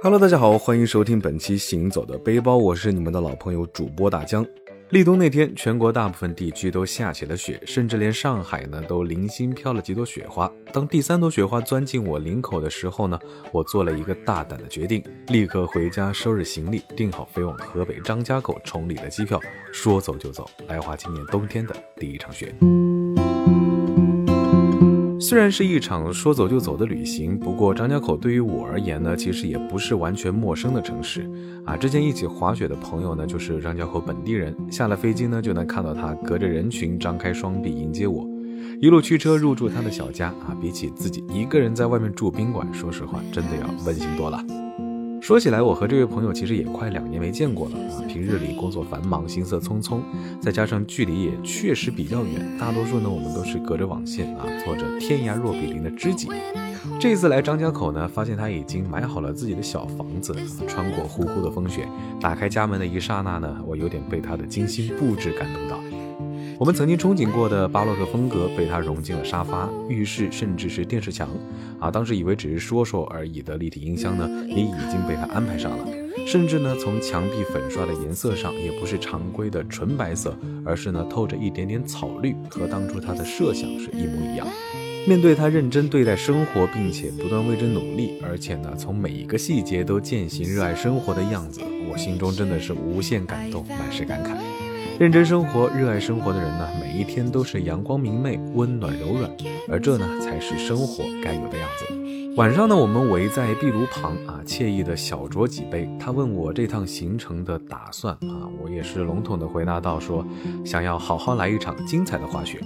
Hello，大家好，欢迎收听本期《行走的背包》，我是你们的老朋友主播大江。立冬那天，全国大部分地区都下起了雪，甚至连上海呢都零星飘了几朵雪花。当第三朵雪花钻进我领口的时候呢，我做了一个大胆的决定，立刻回家收拾行李，订好飞往河北张家口崇礼的机票，说走就走，来滑今年冬天的第一场雪。虽然是一场说走就走的旅行，不过张家口对于我而言呢，其实也不是完全陌生的城市啊。之前一起滑雪的朋友呢，就是张家口本地人，下了飞机呢，就能看到他隔着人群张开双臂迎接我，一路驱车入住他的小家啊。比起自己一个人在外面住宾馆，说实话，真的要温馨多了。说起来，我和这位朋友其实也快两年没见过了啊。平日里工作繁忙，行色匆匆，再加上距离也确实比较远，大多数呢我们都是隔着网线啊，做着天涯若比邻的知己。这次来张家口呢，发现他已经买好了自己的小房子，穿过呼呼的风雪，打开家门的一刹那呢，我有点被他的精心布置感动到。我们曾经憧憬过的巴洛克风格被他融进了沙发、浴室，甚至是电视墙。啊，当时以为只是说说而已的立体音箱呢，也已经被他安排上了。甚至呢，从墙壁粉刷的颜色上，也不是常规的纯白色，而是呢透着一点点草绿，和当初他的设想是一模一样。面对他认真对待生活，并且不断为之努力，而且呢从每一个细节都践行热爱生活的样子，我心中真的是无限感动，满是感慨。认真生活、热爱生活的人呢，每一天都是阳光明媚、温暖柔软，而这呢，才是生活该有的样子。晚上呢，我们围在壁炉旁啊，惬意的小酌几杯。他问我这趟行程的打算啊，我也是笼统的回答道：说想要好好来一场精彩的滑雪。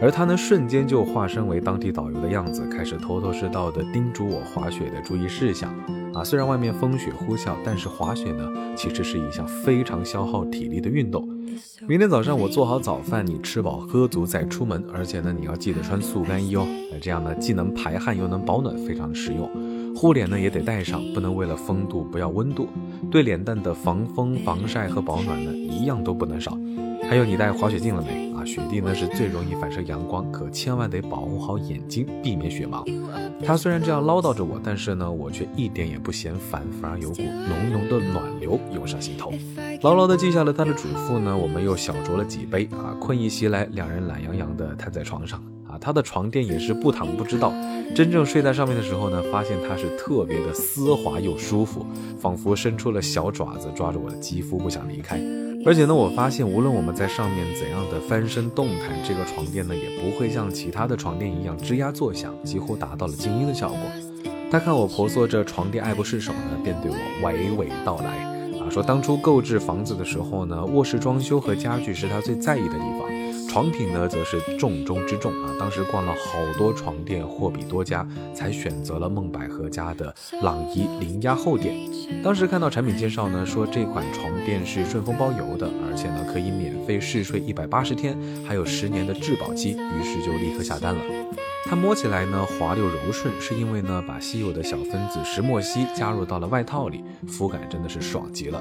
而他呢，瞬间就化身为当地导游的样子，开始头头是道的叮嘱我滑雪的注意事项。啊，虽然外面风雪呼啸，但是滑雪呢，其实是一项非常消耗体力的运动。明天早上我做好早饭，你吃饱喝足再出门，而且呢，你要记得穿速干衣哦。这样呢，既能排汗又能保暖，非常的实用。护脸呢也得带上，不能为了风度不要温度。对脸蛋的防风、防晒和保暖呢，一样都不能少。还有，你带滑雪镜了没啊？雪地呢是最容易反射阳光，可千万得保护好眼睛，避免雪盲。他虽然这样唠叨着我，但是呢，我却一点也不嫌烦，反而有股浓浓的暖流涌上心头。牢牢地记下了他的嘱咐呢，我们又小酌了几杯啊，困意袭来，两人懒洋洋地瘫在床上啊。他的床垫也是不躺不知道，真正睡在上面的时候呢，发现它是特别的丝滑又舒服，仿佛伸出了小爪子抓着我的肌肤不想离开。而且呢，我发现无论我们在上面怎样的翻身动弹，这个床垫呢也不会像其他的床垫一样吱呀作响，几乎达到了静音的效果。他看我婆娑着床垫爱不释手呢，便对我娓娓道来，啊，说当初购置房子的时候呢，卧室装修和家具是他最在意的地方。床品呢，则是重中之重啊！当时逛了好多床垫，货比多家，才选择了梦百合家的朗逸零压厚垫。当时看到产品介绍呢，说这款床垫是顺丰包邮的，而且呢可以免费试睡一百八十天，还有十年的质保期，于是就立刻下单了。它摸起来呢滑溜柔顺，是因为呢把稀有的小分子石墨烯加入到了外套里，肤感真的是爽极了。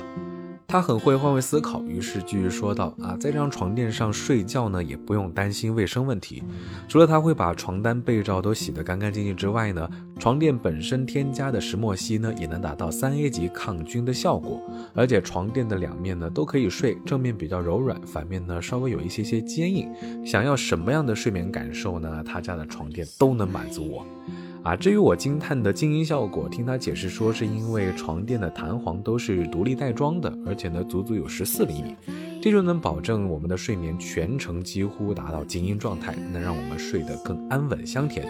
他很会换位思考，于是继续说道：“啊，在这张床垫上睡觉呢，也不用担心卫生问题。除了他会把床单被罩都洗得干干净净之外呢，床垫本身添加的石墨烯呢，也能达到三 A 级抗菌的效果。而且床垫的两面呢都可以睡，正面比较柔软，反面呢稍微有一些些坚硬。想要什么样的睡眠感受呢？他家的床垫都能满足我。”啊，至于我惊叹的静音效果，听他解释说，是因为床垫的弹簧都是独立袋装的，而且呢，足足有十四厘米，这就能保证我们的睡眠全程几乎达到静音状态，能让我们睡得更安稳香甜。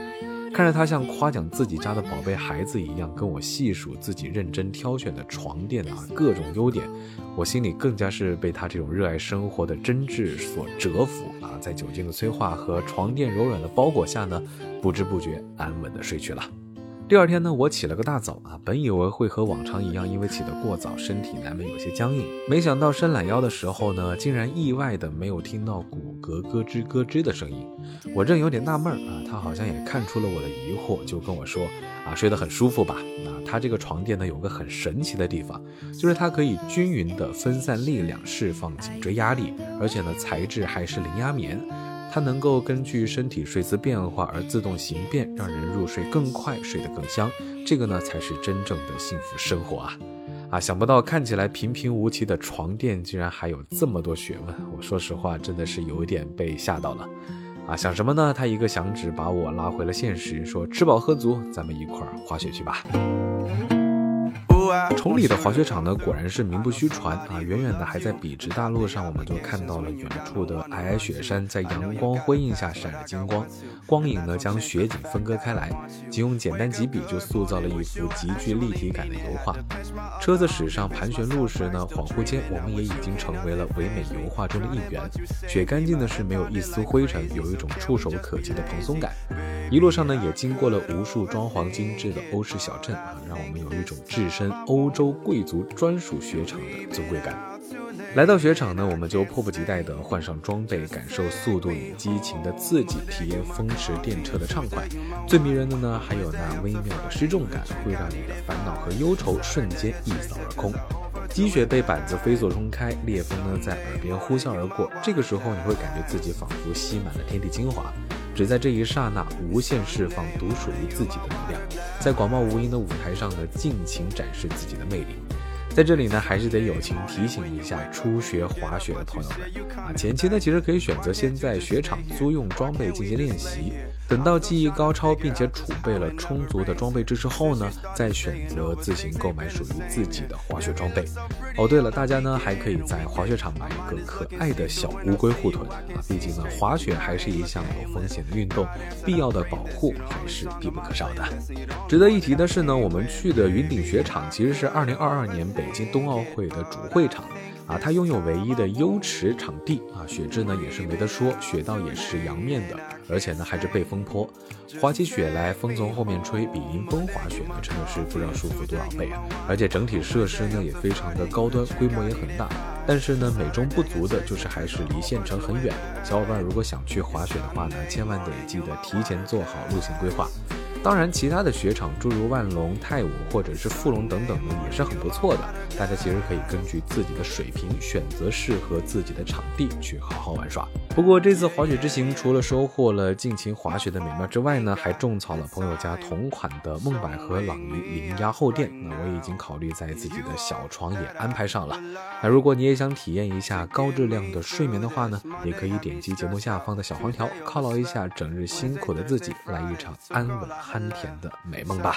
看着他像夸奖自己家的宝贝孩子一样，跟我细数自己认真挑选的床垫啊各种优点，我心里更加是被他这种热爱生活的真挚所折服啊！在酒精的催化和床垫柔软的包裹下呢，不知不觉安稳的睡去了。第二天呢，我起了个大早啊，本以为会和往常一样，因为起得过早，身体难免有些僵硬。没想到伸懒腰的时候呢，竟然意外的没有听到骨骼咯吱咯吱的声音。我正有点纳闷啊，他好像也看出了我的疑惑，就跟我说啊，睡得很舒服吧？啊，他这个床垫呢，有个很神奇的地方，就是它可以均匀的分散力量，释放颈椎压力，而且呢，材质还是零压棉。它能够根据身体睡姿变化而自动形变，让人入睡更快，睡得更香。这个呢，才是真正的幸福生活啊！啊，想不到看起来平平无奇的床垫，竟然还有这么多学问。我说实话，真的是有点被吓到了。啊，想什么呢？他一个响指把我拉回了现实，说吃饱喝足，咱们一块儿滑雪去吧。崇礼的滑雪场呢，果然是名不虚传啊！远远的还在笔直大路上，我们就看到了远处的皑皑雪山在阳光辉映下闪着金光，光影呢将雪景分割开来，仅用简单几笔就塑造了一幅极具立体感的油画。车子驶上盘旋路时呢，恍惚间我们也已经成为了唯美油画中的一员。雪干净的是没有一丝灰尘，有一种触手可及的蓬松感。一路上呢，也经过了无数装潢精致的欧式小镇啊，让我们有一种置身欧洲贵族专属雪场的尊贵感。来到雪场呢，我们就迫不及待地换上装备，感受速度与激情的刺激，体验风驰电掣的畅快。最迷人的呢，还有那微妙的失重感，会让你的烦恼和忧愁瞬间一扫而空。积雪被板子飞速冲开，烈风呢在耳边呼啸而过，这个时候你会感觉自己仿佛吸满了天地精华。只在这一刹那，无限释放独属于自己的能量，在广袤无垠的舞台上呢，尽情展示自己的魅力。在这里呢，还是得友情提醒一下初学滑雪的朋友们啊，前期呢其实可以选择先在雪场租用装备进行练习，等到技艺高超并且储备了充足的装备知识后呢，再选择自行购买属于自己的滑雪装备。哦，对了，大家呢还可以在滑雪场买一个可爱的小乌龟护臀啊，毕竟呢滑雪还是一项有风险的运动，必要的保护还是必不可少的。值得一提的是呢，我们去的云顶雪场其实是2022年北。京冬奥会的主会场啊，它拥有唯一的优池场地啊，雪质呢也是没得说，雪道也是阳面的，而且呢还是被风坡，滑起雪来风从后面吹，比迎风滑雪呢真的是不知道舒服多少倍！而且整体设施呢也非常的高端，规模也很大，但是呢美中不足的就是还是离县城很远，小伙伴如果想去滑雪的话呢，千万得记得提前做好路线规划。当然，其他的雪场，诸如万隆、泰武或者是富隆等等呢，也是很不错的。大家其实可以根据自己的水平，选择适合自己的场地去好好玩耍。不过这次滑雪之行，除了收获了尽情滑雪的美妙之外呢，还种草了朋友家同款的梦百合朗逸零压后垫。那我已经考虑在自己的小床也安排上了。那如果你也想体验一下高质量的睡眠的话呢，也可以点击节目下方的小黄条，犒劳一下整日辛苦的自己，来一场安稳贪甜的美梦吧。